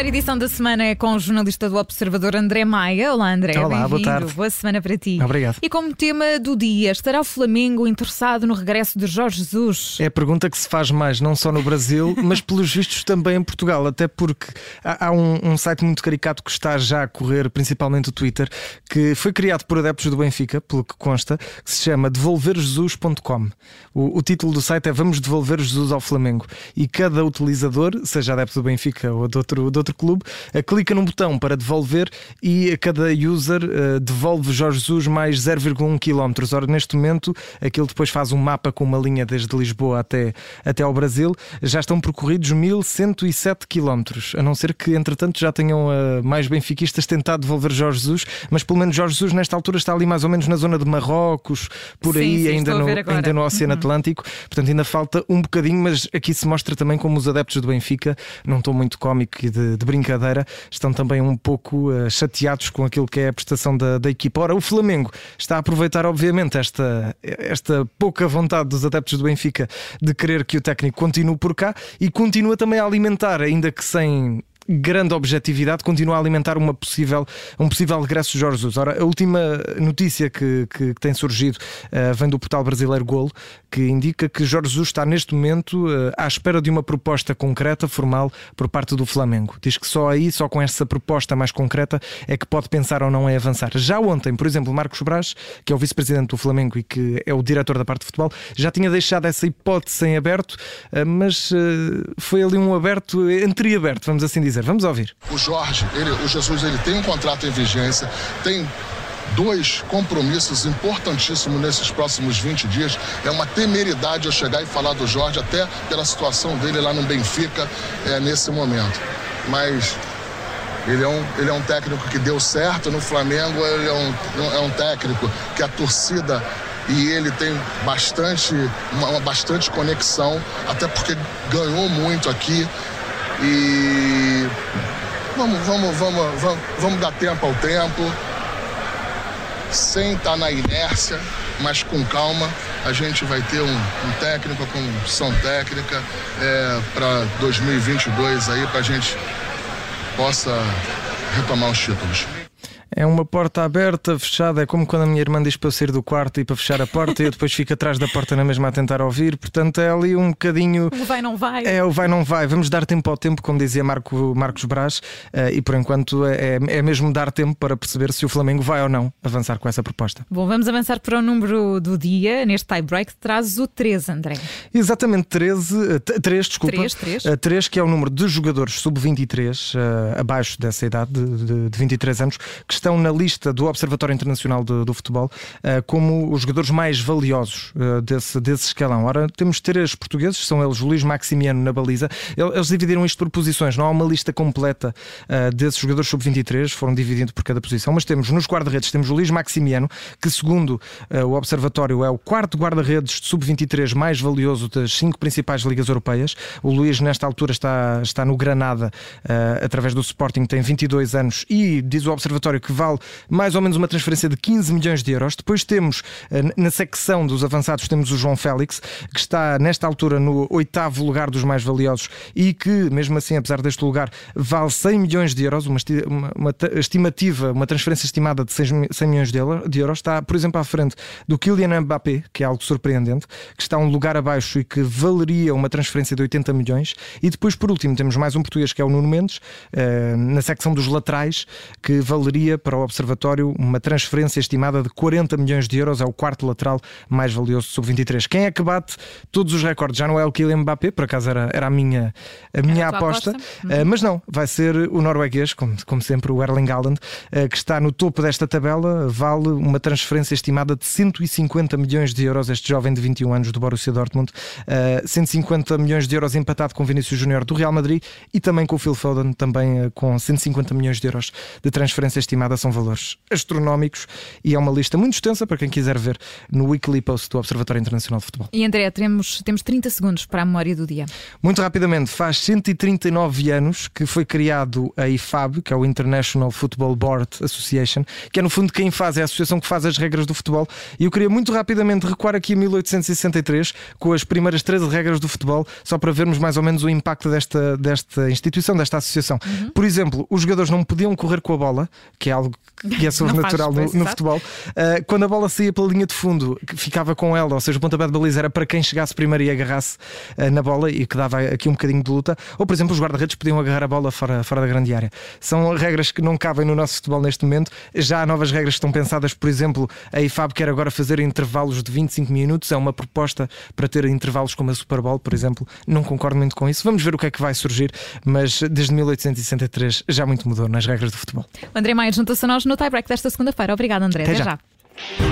primeira edição da semana é com o jornalista do Observador André Maia. Olá, André. Olá, boa tarde. Boa semana para ti. Obrigado. E como tema do dia, estará o Flamengo interessado no regresso de Jorge Jesus? É a pergunta que se faz mais, não só no Brasil, mas pelos vistos também em Portugal. Até porque há, há um, um, site muito caricato que está já a correr, principalmente o Twitter, que foi criado por adeptos do Benfica, pelo que consta, que se chama devolverjesus.com. O, o título do site é Vamos devolver Jesus ao Flamengo. E cada utilizador, seja adepto do Benfica ou de outro, de outro clube, uh, clica num botão para devolver e cada user uh, devolve Jorge Jesus mais 0,1 km. Ora, neste momento, aquilo depois faz um mapa com uma linha desde Lisboa até, até ao Brasil. Já estão percorridos 1107 km. A não ser que, entretanto, já tenham uh, mais benfiquistas tentado devolver Jorge Jesus, mas pelo menos Jorge Jesus, nesta altura, está ali mais ou menos na zona de Marrocos, por sim, aí, sim, ainda, no, ainda no Oceano uhum. Atlântico. Portanto, ainda falta um bocadinho, mas aqui se mostra também como os adeptos do Benfica, num tom muito cómico e de, de brincadeira, estão também um pouco uh, chateados com aquilo que é a prestação da, da equipa. Ora, o Flamengo está a aproveitar, obviamente, esta, esta pouca vontade dos adeptos do Benfica de querer que o técnico continue por cá e continua também a alimentar, ainda que sem grande objetividade, continua a alimentar uma possível, um possível regresso de Jorge Jesus. Ora, a última notícia que, que, que tem surgido uh, vem do portal brasileiro Golo, que indica que Jorge Jesus está neste momento uh, à espera de uma proposta concreta, formal, por parte do Flamengo. Diz que só aí, só com essa proposta mais concreta, é que pode pensar ou não em avançar. Já ontem, por exemplo, Marcos Braz, que é o vice-presidente do Flamengo e que é o diretor da parte de futebol, já tinha deixado essa hipótese em aberto, uh, mas foi ali um aberto, entreaberto, vamos assim dizer. Vamos ouvir. O Jorge, ele, o Jesus, ele tem um contrato em vigência, tem dois compromissos importantíssimos nesses próximos 20 dias. É uma temeridade eu chegar e falar do Jorge, até pela situação dele lá no Benfica é, nesse momento. Mas ele é, um, ele é um técnico que deu certo no Flamengo, ele é um, é um técnico que a torcida e ele tem bastante, uma, uma bastante conexão, até porque ganhou muito aqui. E vamos, vamos, vamos, vamos, vamos dar tempo ao tempo, sem estar na inércia, mas com calma. A gente vai ter um, um técnico, com comissão técnica é, para 2022 aí, para a gente possa retomar os títulos. É uma porta aberta, fechada. É como quando a minha irmã diz para eu sair do quarto e para fechar a porta e eu depois fico atrás da porta na mesma a tentar ouvir. Portanto, é ali um bocadinho. O vai não vai. É, o vai não vai. Vamos dar tempo ao tempo, como dizia Marco, Marcos Braz, eh, e por enquanto é, é mesmo dar tempo para perceber se o Flamengo vai ou não avançar com essa proposta. Bom, vamos avançar para o número do dia. Neste tie-break trazes o 13, André. Exatamente, 13, 3, desculpa. 3, 3. 3, que é o número de jogadores sub-23, uh, abaixo dessa idade, de, de, de 23 anos, que estão na lista do Observatório Internacional do, do Futebol uh, como os jogadores mais valiosos uh, desse, desse escalão. Ora, temos três portugueses, são eles Luís Maximiano na baliza. Eles dividiram isto por posições, não há uma lista completa uh, desses jogadores sub-23, foram dividindo por cada posição, mas temos nos guarda-redes, temos o Luís Maximiano, que segundo o Observatório é o quarto guarda-redes de sub-23 mais valioso das cinco principais ligas europeias. O Luís, nesta altura, está, está no Granada, através do Sporting, tem 22 anos e diz o Observatório que vale mais ou menos uma transferência de 15 milhões de euros. Depois temos, eh, na secção dos avançados, temos o João Félix, que está nesta altura no oitavo lugar dos mais valiosos e que, mesmo assim, apesar deste lugar, vale 100 milhões de euros, uma, uma, uma estimativa, uma transferência estimada de 100 milhões de euros. Está, por exemplo, à frente do Kylian Mbappé, que é algo surpreendente, que está um lugar abaixo e que valeria uma transferência de 80 milhões. E depois, por último, temos mais um português que é o Nuno Mendes, eh, na secção dos laterais, que valeria para o Observatório uma transferência estimada de 40 milhões de euros. É o quarto lateral mais valioso sub-23. Quem é que bate todos os recordes? Já não é o Kylian Mbappé, por acaso era, era a minha, a minha a aposta, aposta? Uh, mas não, vai ser o norueguês, como, como sempre, o Erling Haaland, uh, que está no topo desta tabela, vale uma transferência estimada de 150 milhões de euros. Este jovem de 21 anos do Borussia Dortmund, uh, 150 milhões de euros empatado com Vinícius Júnior do Real Madrid e também com o Phil Foden, também com 150 milhões de euros de transferência estimada jornada são valores astronómicos e é uma lista muito extensa para quem quiser ver no Weekly Post do Observatório Internacional de Futebol. E André, temos, temos 30 segundos para a memória do dia. Muito rapidamente, faz 139 anos que foi criado a IFAB, que é o International Football Board Association, que é no fundo quem faz, é a associação que faz as regras do futebol. E eu queria muito rapidamente recuar aqui a 1863 com as primeiras 13 regras do futebol, só para vermos mais ou menos o impacto desta, desta instituição, desta associação. Uhum. Por exemplo, os jogadores não podiam correr com a bola, que é que é sobrenatural no, no futebol. Uh, quando a bola saía pela linha de fundo, ficava com ela, ou seja, o pontapé de baliza era para quem chegasse primeiro e agarrasse uh, na bola e que dava aqui um bocadinho de luta. Ou, por exemplo, os guarda-redes podiam agarrar a bola fora, fora da grande área. São regras que não cabem no nosso futebol neste momento. Já há novas regras que estão pensadas, por exemplo, a IFAB quer agora fazer intervalos de 25 minutos. É uma proposta para ter intervalos como a Super Bowl, por exemplo. Não concordo muito com isso. Vamos ver o que é que vai surgir, mas desde 1863 já muito mudou nas regras do futebol. O André Maia juntou-se a nós no tie-break desta segunda-feira. Obrigado, André. Até, Até já. já.